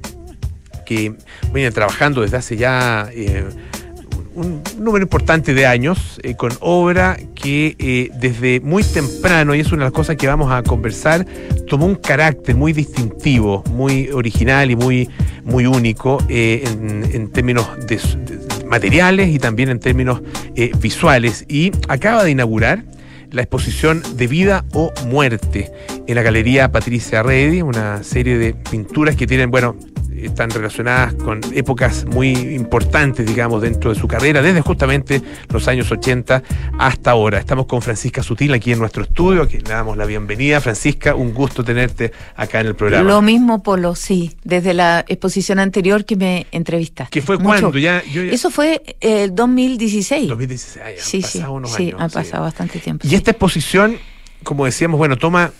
que viene trabajando desde hace ya eh, un número importante de años eh, con obra que eh, desde muy temprano, y es una de las cosas que vamos a conversar, tomó un carácter muy distintivo, muy original y muy, muy único en, en términos de, materiales y también en términos visuales. Y acaba de inaugurar la exposición de vida o muerte en la Galería Patricia Reddy, una serie de pinturas que tienen, bueno, están relacionadas con épocas muy importantes, digamos, dentro de su carrera, desde justamente los años 80 hasta ahora. Estamos con Francisca Sutil aquí en nuestro estudio, aquí le damos la bienvenida. Francisca, un gusto tenerte acá en el programa. Lo mismo, Polo, sí, desde la exposición anterior que me entrevistaste. ¿Qué fue cuándo? Ya, Eso fue el 2016. 2016, ah, ya han sí, pasado sí, unos sí, años, ha sí. pasado bastante tiempo. Y esta exposición, como decíamos, bueno, toma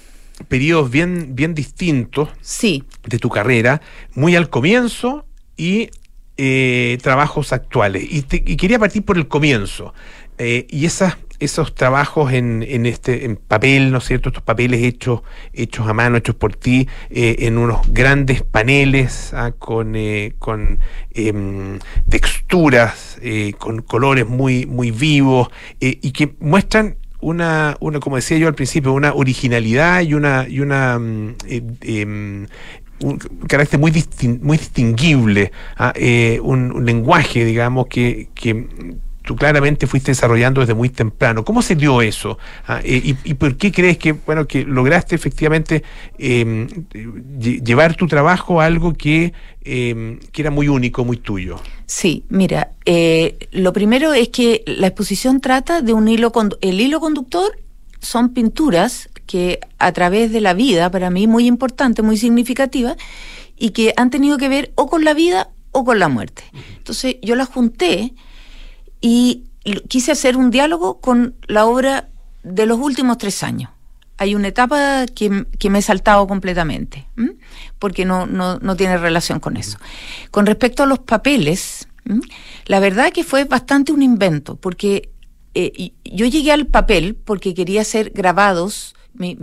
periodos bien, bien distintos sí. de tu carrera, muy al comienzo y eh, trabajos actuales. Y, te- y quería partir por el comienzo. Eh, y esas, esos trabajos en, en este en papel, ¿no es cierto? Estos papeles hechos, hechos a mano, hechos por ti, eh, en unos grandes paneles ah, con, eh, con em, texturas, con colores muy, muy vivos, y que muestran una, una, como decía yo al principio, una originalidad y una, y una mm, eh, em, un carácter muy, distin- muy distinguible, eh, un, lenguaje, digamos, que tú claramente fuiste desarrollando desde muy temprano. ¿Cómo se dio eso? Ah, y, y por qué crees que, bueno, que lograste efectivamente eh, lle- llevar tu trabajo a algo que, eh, que era muy único, muy tuyo? Sí, mira, eh, lo primero es que la exposición trata de un hilo, el hilo conductor son pinturas que a través de la vida, para mí muy importante, muy significativa, y que han tenido que ver o con la vida o con la muerte. Entonces yo las junté y quise hacer un diálogo con la obra de los últimos tres años. Hay una etapa que, que me he saltado completamente, porque no, no, no tiene relación con eso. Con respecto a los papeles, la verdad que fue bastante un invento, porque eh, yo llegué al papel porque quería hacer grabados, mi-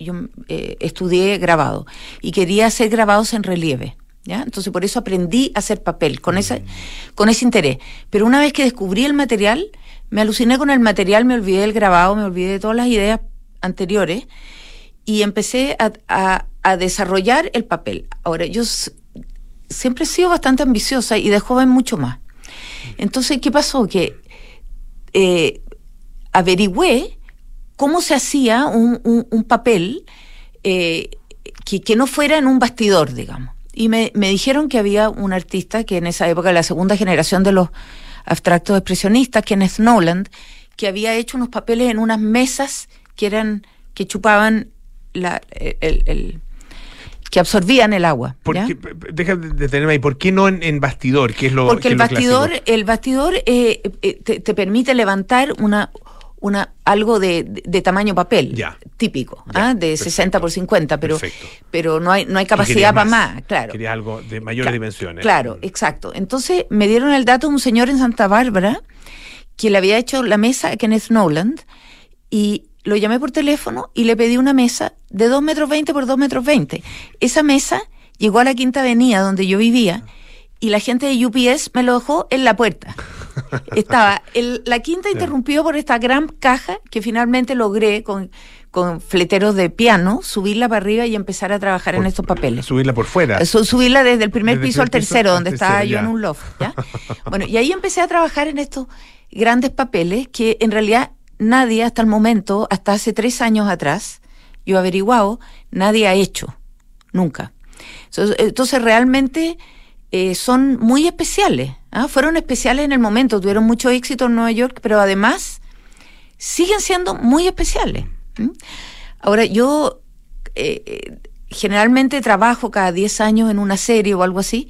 yo eh, estudié grabado, y quería hacer grabados en relieve. Entonces por eso aprendí a hacer papel, con, esa, con ese interés. Pero una vez que descubrí el material, me aluciné con el material, me olvidé del grabado, me olvidé de todas las ideas anteriores y empecé a, desarrollar el papel. Ahora, yo siempre he sido bastante ambiciosa y de joven mucho más. Entonces, ¿qué pasó? Que eh, averigüé cómo se hacía un, papel eh, que no fuera en un bastidor, digamos. Y me, me dijeron que había un artista que en esa época, la segunda generación de los abstractos expresionistas, Kenneth Noland, que había hecho unos papeles en unas mesas que eran, que chupaban la, el- el- que absorbían el agua. ¿Por ¿ya? qué- p- p- deja de detenerme ahí. ¿Por qué no en, en bastidor? ¿Qué es lo Porque el bastidor, el bastidor eh, eh, te, te permite levantar una, una algo de, de- de tamaño papel Ya. típico, ¿ah? de 60 por 50, pero, Perfecto. pero no hay, no hay capacidad para más, claro. Querías algo de mayores dimensiones. Claro, exacto. Entonces me dieron el dato de un señor en Santa Bárbara que le había hecho la mesa a Kenneth Noland y lo llamé por teléfono y le pedí una mesa de 2 metros 20 por 2 metros 20. Esa mesa llegó a la Quinta Avenida donde yo vivía y la gente de UPS me lo dejó en la puerta. Estaba el- la quinta interrumpido por esta gran caja que finalmente logré con, con fleteros de piano subirla para arriba y empezar a trabajar en estos papeles. Subirla por fuera. Su- subirla desde el primer Desde el piso al piso tercero, donde tercero, estaba yo en un loft. ¿ya? Bueno, y ahí empecé a trabajar en estos grandes papeles que en realidad nadie hasta el momento, hasta hace tres años atrás, yo averiguado, nadie ha hecho, nunca. Entonces, realmente eh, son muy especiales. ¿ah? Fueron especiales en el momento, tuvieron mucho éxito en Nueva York, pero además siguen siendo muy especiales. Ahora, yo eh, eh, generalmente trabajo cada 10 años en una serie o algo así,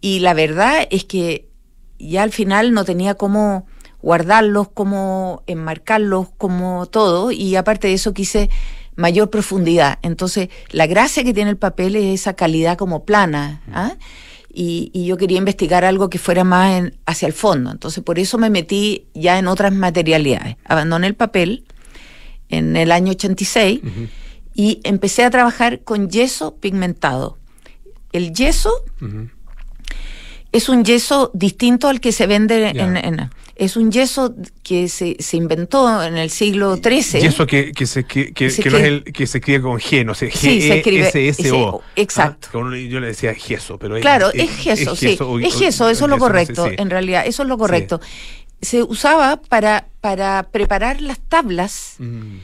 y la verdad es que ya al final no tenía cómo guardarlos, cómo enmarcarlos, como todo, y aparte de eso quise mayor profundidad. Entonces, la gracia que tiene el papel es esa calidad como plana, ¿ah? Y, y yo quería investigar algo que fuera más en- hacia el fondo. Entonces, por eso me metí ya en otras materialidades. Abandoné el papel en el año 86 y empecé a trabajar con yeso pigmentado. El yeso es un yeso distinto al que se vende en, en- Es un yeso que se, se inventó en el siglo XIII. Y eso que, que, se, que, que, Se que no es el que se escribe con G, no sé, Sí, se escribe G-E-S-S-O. ese- exacto. Ah, que uno- yo le decía gesso, pero es- Claro, es gesso, sí. o- es o- gesso, eso es lo gesso, no sé, correcto, sí. en realidad, eso es lo correcto. Se usaba para, para preparar las tablas Mm.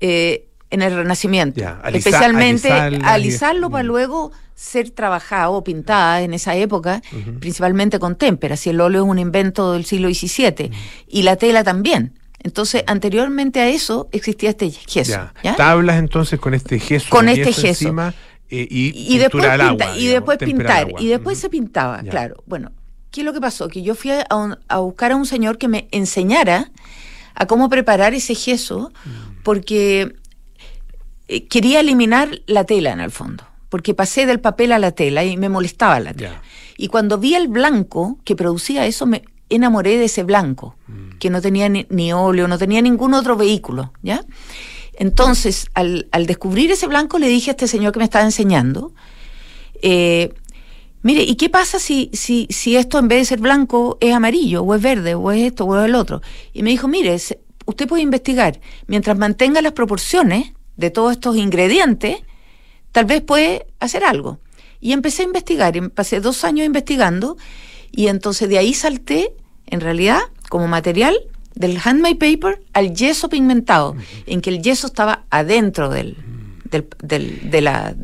eh, en el Renacimiento. Ya, especialmente alisarla y- alisarlo para luego ser trabajada o pintada en esa época, principalmente con témpera, si el óleo es un invento del siglo XVII, y la tela también. Entonces, anteriormente a eso existía este. Ya. ¿ya? Tablas entonces con este gesso. Con este gesso. encima, eh, y, y después, pinta- agua, y después pintar, y después se pintaba, Ya. claro. Bueno, ¿qué es lo que pasó? Que yo fui a, un- a buscar a un señor que me enseñara a cómo preparar ese gesso, Mm. porque eh, quería eliminar la tela en el fondo, porque pasé del papel a la tela y me molestaba la tela. Y cuando vi el blanco que producía eso, me enamoré de ese blanco, que no tenía ni, ni óleo, no tenía ningún otro vehículo, ¿ya? Entonces, al, al descubrir ese blanco, le dije a este señor que me estaba enseñando, eh, mire, ¿y qué pasa si, si, si esto en vez de ser blanco es amarillo, o es verde, o es esto, o es el otro? Y me dijo, mire, usted puede investigar, mientras mantenga las proporciones de todos estos ingredientes, tal vez puede hacer algo. Y empecé a investigar, pasé dos años investigando, y entonces de ahí salté, en realidad, como material, del handmade paper al yeso pigmentado, en que el yeso estaba adentro del, del, del- de la...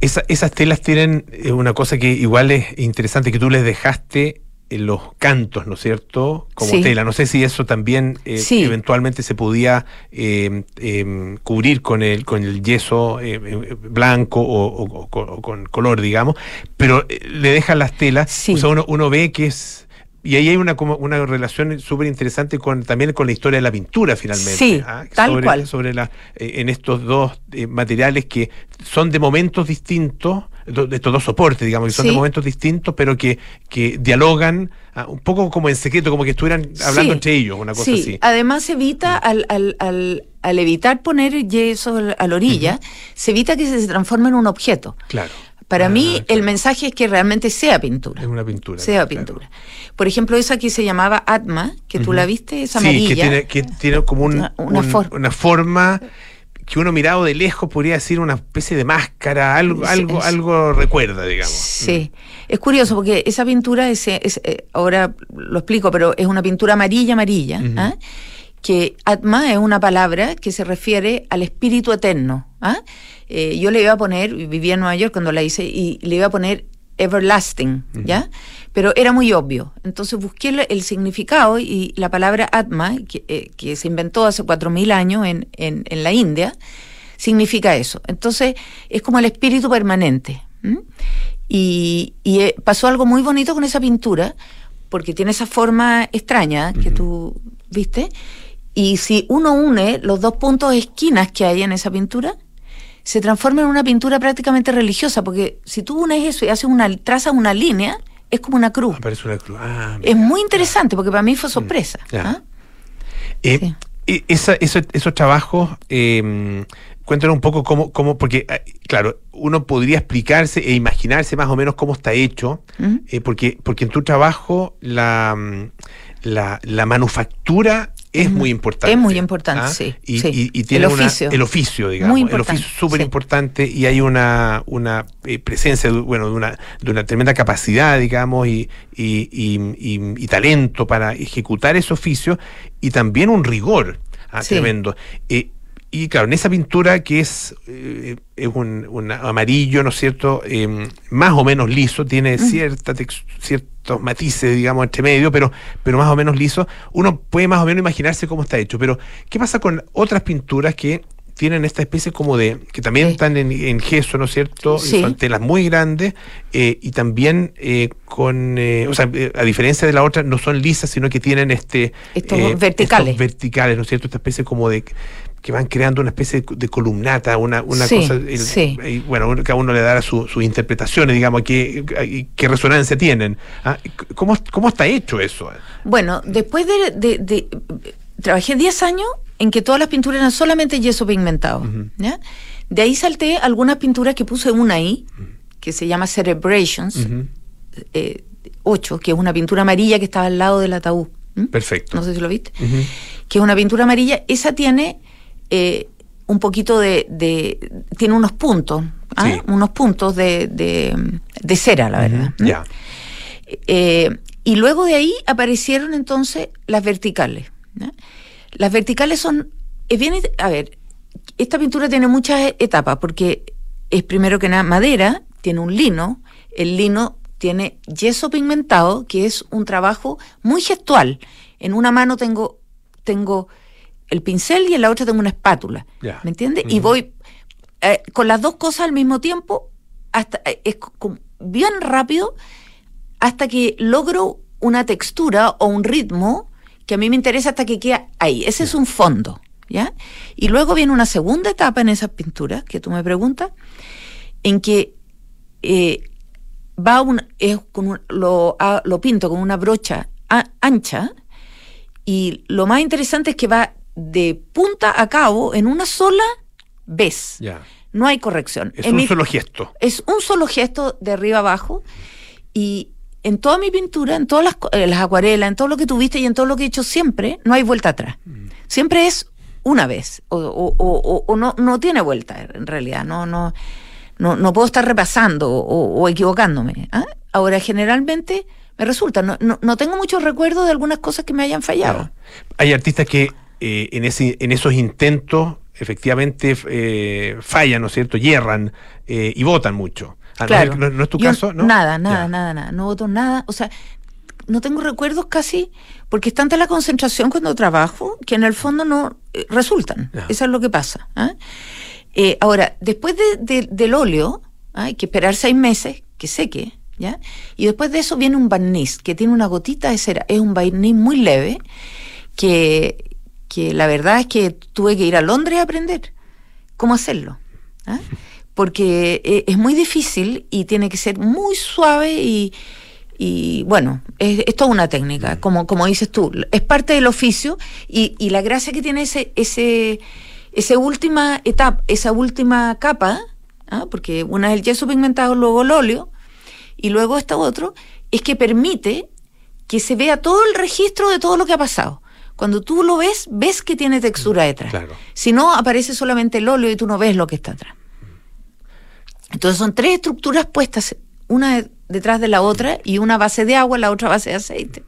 Esa- esas telas tienen eh, una cosa que igual es interesante, que tú les dejaste los cantos, ¿no es cierto? Como Sí. tela. No sé si eso también eh, Sí. eventualmente se podía eh, eh, cubrir con el, con el yeso eh, eh, blanco o, o- o con- color, digamos, pero eh, le dejan las telas. O sea, uno, uno ve que es... Y ahí hay una, como una relación súper interesante con, también con la historia de la pintura, finalmente. Sí, ¿ah? tal sobre, cual. sobre la, eh, en estos dos eh, materiales que son de momentos distintos, do- de estos dos soportes, digamos, que son Sí. de momentos distintos, pero que, que dialogan ah, un poco como en secreto, como que estuvieran hablando Sí. entre ellos, una cosa sí, así. además se evita al, al, al, al evitar poner yeso a la orilla, se evita que se transforme en un objeto. Claro. Para mí el mensaje es que realmente sea pintura. Es una pintura. Sea pintura. Por ejemplo, esa que se llamaba Atma, que tú la viste, es Sí, amarilla. que tiene, que tiene como un- Una- una un- for- una forma que uno mirado de lejos podría decir una especie de máscara, algo, Sí, algo, algo recuerda, digamos. Sí, es curioso porque esa pintura, es, es, eh, ahora lo explico, pero es una pintura amarilla, amarilla. ¿ah? que Atma es una palabra que se refiere al espíritu eterno. ¿ah? Eh, yo le iba a poner, vivía en Nueva York cuando la hice, y le iba a poner everlasting, ¿ya? Pero era muy obvio. Entonces busqué el, el significado y la palabra Atma, que, eh, que se inventó hace 4.000 años en, en, en la India, significa eso. Entonces es como el espíritu permanente. ¿m? Y, y, eh, pasó algo muy bonito con esa pintura, porque tiene esa forma extraña que tú viste. Y si uno une los dos puntos esquinas que hay en esa pintura, se transforma en una pintura prácticamente religiosa, porque si tú unes eso y haces una, trazas una línea, es como una cruz. Parece una cruz. Ah, Es muy interesante, porque para mí fue sorpresa. ya. ¿ah? Eh, esa- esos trabajos, eh, cuéntanos un poco cómo, cómo porque, eh, claro, uno podría explicarse e imaginarse más o menos cómo está hecho, eh, porque, porque en tu trabajo la, mm, la, la manufactura es muy importante. Es muy importante, ¿ah? sí, Y, sí. y- y tiene El una- oficio. el oficio, digamos. Muy el oficio es súper importante y hay una, una eh, presencia, de, bueno, de una, de una tremenda capacidad, digamos, y, y, y- y- y talento para ejecutar ese oficio y también un rigor ah, Sí. tremendo. Eh, y claro, en esa pintura que es, eh, es un, un amarillo, ¿no es cierto? Eh, más o menos liso, tiene cierta ciertos matices, digamos, entre medio, pero, pero más o menos liso. Uno puede más o menos imaginarse cómo está hecho. Pero, ¿qué pasa con otras pinturas que tienen esta especie como de, que también están en, en gesso, ¿no es cierto? Sí. Son telas muy grandes eh, y también eh, con, eh, o sea, eh, a diferencia de la otra, no son lisas, sino que tienen este... Estos verticales. estos verticales, ¿no es cierto? Esta especie como de que van creando una especie de, de columnata, una, una Sí, cosa, el- sí. y, bueno, cada uno le dará su- sus interpretaciones, digamos, qué, qué resonancia tienen. Ah, ¿Cómo, ¿Cómo está hecho eso? Bueno, después de, de- de- Trabajé 10 años en que todas las pinturas eran solamente yeso pigmentado. ¿ya? De ahí salté algunas pinturas que puse una ahí, que se llama Celebrations, eh, 8, que es una pintura amarilla que estaba al lado del ataúd. Perfecto. No sé si lo viste. Que es una pintura amarilla. Esa tiene eh, un poquito de, de- Tiene unos puntos. ¿ah? Sí. Unos puntos de, de, de cera, la verdad. Eh, y luego de ahí aparecieron entonces las verticales. Las verticales son, es bien, a ver, esta pintura tiene muchas etapas, porque es primero que nada madera, tiene un lino, el lino tiene yeso pigmentado, que es un trabajo muy gestual. En una mano tengo, tengo el pincel y en la otra tengo una espátula. ¿Me entiendes? Y voy eh, con las dos cosas al mismo tiempo, hasta eh, es bien rápido, hasta que logro una textura o un ritmo que a mí me interesa hasta que queda ahí. Ese es un fondo, ¿ya? Y luego viene una segunda etapa en esas pinturas que tú me preguntas, en que eh, va un, es con un- lo, ah, lo pinto con una brocha a- ancha y lo más interesante es que va de punta a cabo en una sola vez. No hay corrección. Es En un mi- solo gesto. es un solo gesto de arriba abajo y en toda mi pintura, en todas las, eh, las acuarelas, en todo lo que tuviste y en todo lo que he hecho siempre, no hay vuelta atrás. Siempre es una vez o, o- o- no, no tiene vuelta en realidad. No, no, no, no puedo estar repasando o, o equivocándome. ¿ah? Ahora, generalmente me resulta, no, no, no tengo muchos recuerdos de algunas cosas que me hayan fallado. Hay artistas que eh, en, ese, en esos intentos efectivamente eh, fallan, ¿no es cierto? Hierran eh, y votan mucho. Ah, ¿no Claro. ¿No, no es tu Yo caso? ¿no? Nada, nada, nada, nada. No voto nada. O sea, no tengo recuerdos casi, porque es tanta la concentración cuando trabajo que en el fondo no eh, resultan. Eso es lo que pasa. ¿ah? Eh, ahora, después de- de- del óleo, hay que esperar seis meses que seque, ¿ya? Y después de eso viene un barniz que tiene una gotita de cera. Es un barniz muy leve que, que la verdad es que tuve que ir a Londres a aprender cómo hacerlo. ¿ah? Porque eh, es muy difícil y tiene que ser muy suave y, y, bueno, es, es toda una técnica, como, como dices tú, es parte del oficio y, y la gracia que tiene ese, ese, esa última etapa, esa última capa, ¿ah? porque una es el yeso pigmentado, luego el óleo y luego esta otro, es que permite que se vea todo el registro de todo lo que ha pasado. Cuando tú lo ves, ves que tiene textura detrás. Si no, aparece solamente el óleo y tú no ves lo que está atrás. Entonces son tres estructuras puestas, una de- detrás de la otra, y una base de agua, la otra base de aceite,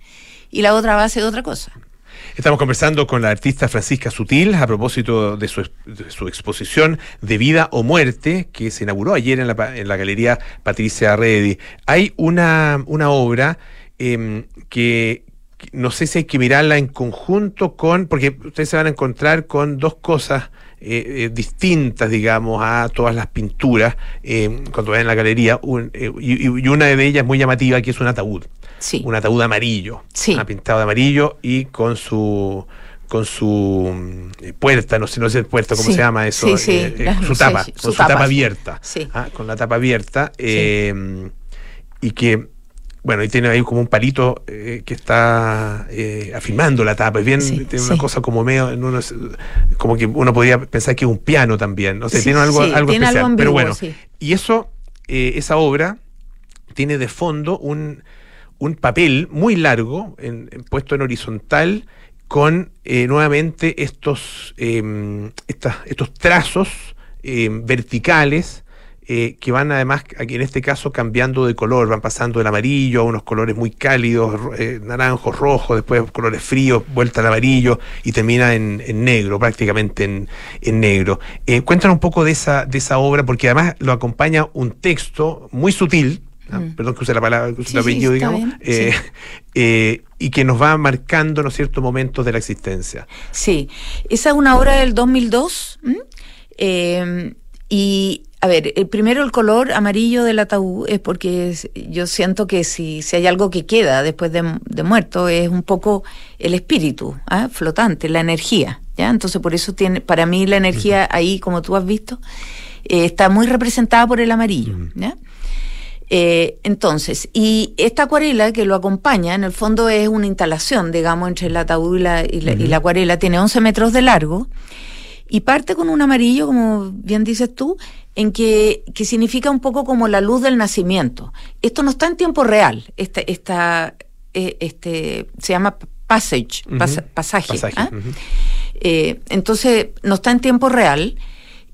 y la otra base de otra cosa. Estamos conversando con la artista Francisca Sutil a propósito de su, ex- de su exposición de vida o muerte que se inauguró ayer en la, en la galería Patricia Reddy. Hay una, una obra em, que no sé si hay que mirarla en conjunto con, porque ustedes se van a encontrar con dos cosas eh, eh, distintas, digamos, a todas las pinturas eh, cuando vayan a la galería, un- y, y una de ellas muy llamativa que es un ataúd. Un ataúd amarillo. ah, pintado de amarillo y con su con su puerta, no sé, no sé puerta, ¿cómo Sí, se llama eso? sí, sí, su tapa, sí, con su tapa, sí. abierta. Sí. ah, con la tapa abierta. y que, bueno, y tiene ahí como un palito eh, que está eh, afirmando la tapa. Es bien, tiene una cosa como medio, uno como que uno podría pensar que es un piano también. No sé, Sí, tiene algo, algo tiene especial. algo Pero bueno, y eso, eh, esa obra tiene de fondo un, un papel muy largo, en- en- puesto en horizontal, con eh, nuevamente estos, estas- estos trazos eh, verticales eh, que van además, aquí en este caso, cambiando de color, van pasando del amarillo a unos colores muy cálidos, eh, naranjos, rojos, después colores fríos, vuelta al amarillo y termina en, en negro, prácticamente en, en negro. Eh, cuéntanos un poco de esa, de esa obra, porque además lo acompaña un texto muy sutil, ah, Mm. perdón que use la palabra, que use Sí, el apellido, digamos, bien, eh, sí. eh, y que nos va marcando, ¿no es cierto?, momentos de la existencia. Sí, esa es una obra del 2002. ¿m? Eh, y, a ver, el primero el color amarillo del ataúd es porque es- yo siento que si, si hay algo que queda después de, de muerto es un poco el espíritu ¿ah? flotante, la energía. ¿ya? Entonces, por eso tiene, para mí la energía ahí, como tú has visto, eh, está muy representada por el amarillo. ¿ya? Eh, entonces, y esta acuarela que lo acompaña, en el fondo es una instalación, digamos, entre el ataúd y la, y la, y la acuarela, tiene 11 metros de largo y parte con un amarillo, como bien dices tú, en que, que significa un poco como la luz del nacimiento. Esto no está en tiempo real, esta, esta, eh, este, se llama passage, pas- pasaje. ¿ah? Eh, entonces, no está en tiempo real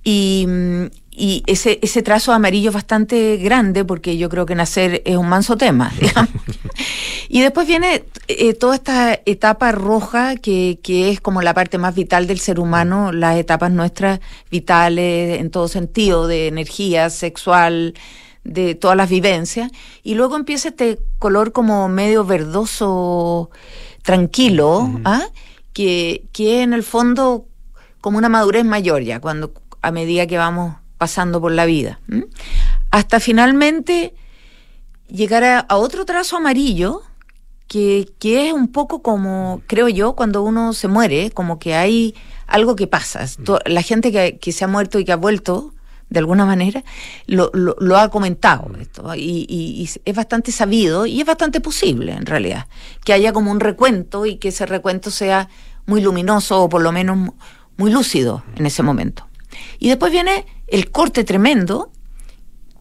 y, mm, y ese, ese trazo amarillo es bastante grande porque yo creo que nacer es un manso tema, digamos. y después viene eh, toda esta etapa roja que, que es como la parte más vital del ser humano, las etapas nuestras vitales en todo sentido, de energía sexual, de todas las vivencias. Y luego empieza este color como medio verdoso, tranquilo, ¿ah? que, que en el fondo como una madurez mayor ya, cuando a medida que vamos pasando por la vida. ¿m? Hasta finalmente llegar a, a otro trazo amarillo, que, que es un poco como, creo yo, cuando uno se muere, como que hay algo que pasa. To- La gente que, que se ha muerto y que ha vuelto, de alguna manera, lo, lo, lo ha comentado esto. Y, y- y es bastante sabido y es bastante posible, en realidad, que haya como un recuento y que ese recuento sea muy luminoso o por lo menos mu- muy lúcido en ese momento. Y después viene el corte tremendo,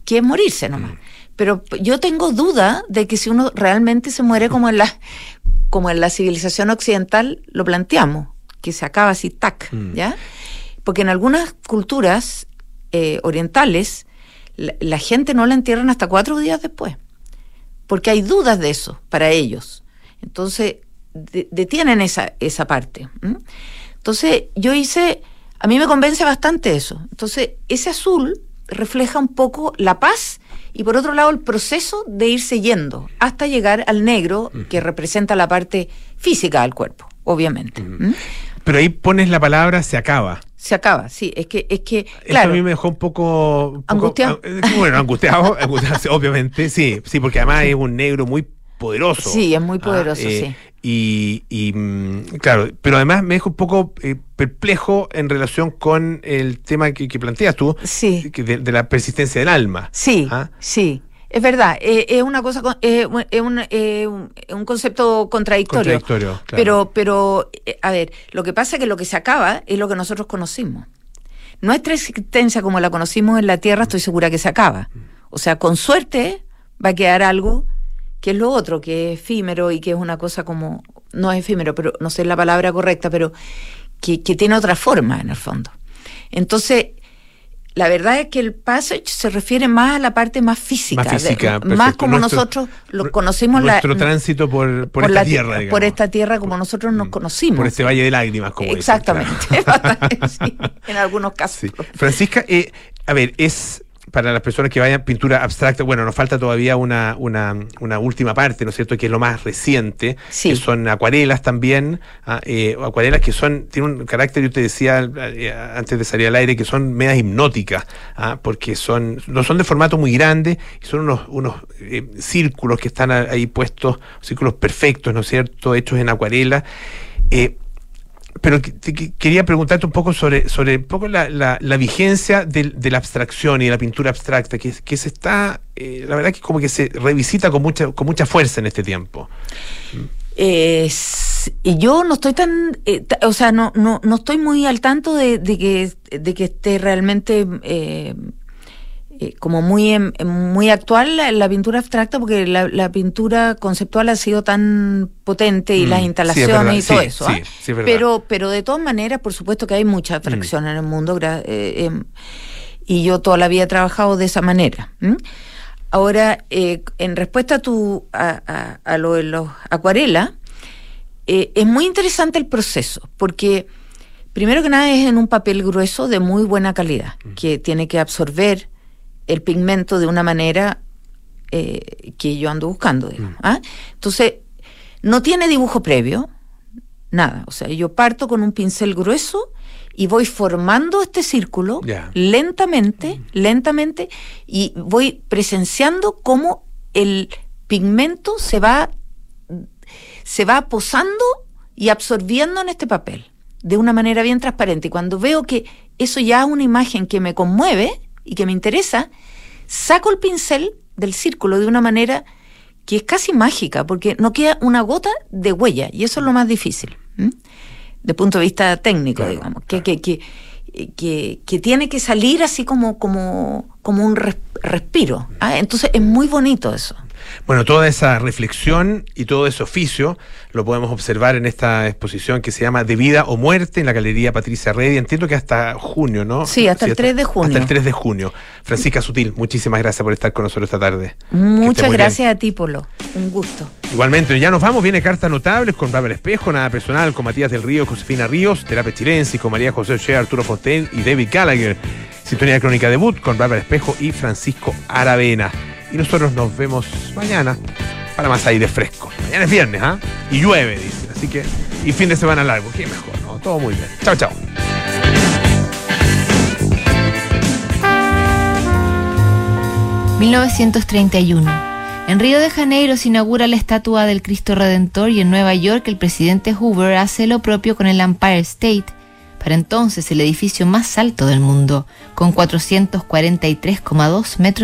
que es morirse nomás. Pero p- yo tengo duda de que si uno realmente se muere como en la, como en la civilización occidental lo planteamos, que se acaba así, tac, ¿ya? Porque en algunas culturas eh, orientales la, la gente no la entierran hasta cuatro días después, porque hay dudas de eso para ellos. Entonces, de- detienen esa, esa parte. Entonces, yo hice, a mí me convence bastante eso. Entonces, ese azul refleja un poco la paz y por otro lado el proceso de irse yendo hasta llegar al negro que representa la parte física del cuerpo, obviamente. ¿m? Pero ahí pones la palabra se acaba. Se acaba, sí, es que, es que, Eso claro, a mí me dejó un poco... un poco- ¿Angustiado? eh, Bueno, angustiado, angustiado, obviamente, sí, sí, porque además es un negro muy poderoso. Sí, es muy Ah, poderoso, eh, sí. Y, y, mm, claro, pero además me deja un poco eh, perplejo en relación con el tema que, que planteas tú, Sí. que de, de la persistencia del alma. Sí, ¿Ah? sí. Es verdad, eh, es una cosa, eh, un- es un, eh, un- un concepto contradictorio. Contradictorio, claro. Pero, pero, eh, a ver, lo que pasa es que lo que se acaba es lo que nosotros conocimos. Nuestra existencia como la conocimos en la Tierra, estoy segura que se acaba. O sea, con suerte va a quedar algo que es lo otro, que es efímero y que es una cosa como, no es efímero, pero no sé la palabra correcta, pero que, que tiene otra forma en el fondo. Entonces, la verdad es que el passage se refiere más a la parte más física, Más física, de- más como Nuestro- nosotros lo conocimos la, Nuestro tránsito por, por, esta la- tierra, digamos. por esta tierra como nosotros nos conocimos. Por este valle de lágrimas, como dicen, Exactamente, claro. sí, en algunos casos. Francisca, eh, a ver, es para las personas que vayan pintura abstracta, bueno, nos falta todavía una, una, una última parte, ¿no es cierto?, que es lo más reciente, que son acuarelas también, ah, eh, acuarelas que son, tienen un carácter, yo te decía eh, antes de salir al aire, que son medias hipnóticas, ah, porque son, no son de formato muy grande, y son unos, unos eh, círculos que están ahí puestos, círculos perfectos, ¿no es cierto?, hechos en acuarela. Eh, pero te- que- quería preguntarte un poco sobre, sobre un poco la, la- vigencia de, la abstracción y de la pintura abstracta, que, que se está, eh, la verdad que como que se revisita con mucha, con mucha fuerza en este tiempo. S- y yo no estoy tan, eh, o sea, no, no, no estoy muy al tanto de, de que, de que esté realmente eh, eh, como muy, em- muy actual la, la pintura abstracta, porque la, la pintura conceptual ha sido tan potente y Mm, las instalaciones y todo sí, eso. sí, sí, es pero, pero de todas maneras, por supuesto que hay mucha abstracción en el mundo, eh, em, y yo toda la vida he trabajado de esa manera. Ahora, eh, en respuesta a tu a, a- a lo de los acuarelas, eh, es muy interesante el proceso, porque primero que nada es en un papel grueso de muy buena calidad, que tiene que absorber el pigmento de una manera eh, que yo ando buscando. digamos, ¿ah? Entonces, no tiene dibujo previo, nada. O sea, yo parto con un pincel grueso y voy formando este círculo lentamente, lentamente, y voy presenciando cómo el pigmento se va se va posando y absorbiendo en este papel de una manera bien transparente. Y cuando veo que eso ya es una imagen que me conmueve y que me interesa, saco el pincel del círculo de una manera que es casi mágica, porque no queda una gota de huella, y eso es lo más difícil, ¿m? de punto de vista técnico, digamos, que, que, que, que, que tiene que salir así como, como, como un res- respiro. ¿ah? Entonces es muy bonito eso. Bueno, toda esa reflexión y todo ese oficio lo podemos observar en esta exposición que se llama De vida o muerte en la Galería Patricia Redi. Entiendo que hasta junio, ¿no? Sí, hasta el 3 de junio. Hasta el 3 de junio. Francisca Sutil, muchísimas gracias por estar con nosotros esta tarde. Muchas gracias a ti, Polo. Un gusto. Igualmente, ya nos vamos. Viene Cartas Notables con Bárbara Espejo, Nada Personal con Matías del Río, Josefina Ríos, Terapia Chilensis con María José Ochea, Arturo Fontaine y David Gallagher. Sintonía Crónica Debut con Bárbara Espejo y Francisco Aravena. Y nosotros nos vemos mañana para más aire fresco. Mañana es viernes, ¿ah? Y llueve, dicen. Así que, y fin de semana largo. Qué mejor, ¿no? Todo muy bien. Chao, chao. ...1931... En Río de Janeiro se inaugura la estatua del Cristo Redentor y en Nueva York el presidente Hoover hace lo propio con el Empire State, para entonces el edificio más alto del mundo, con 443,2 metros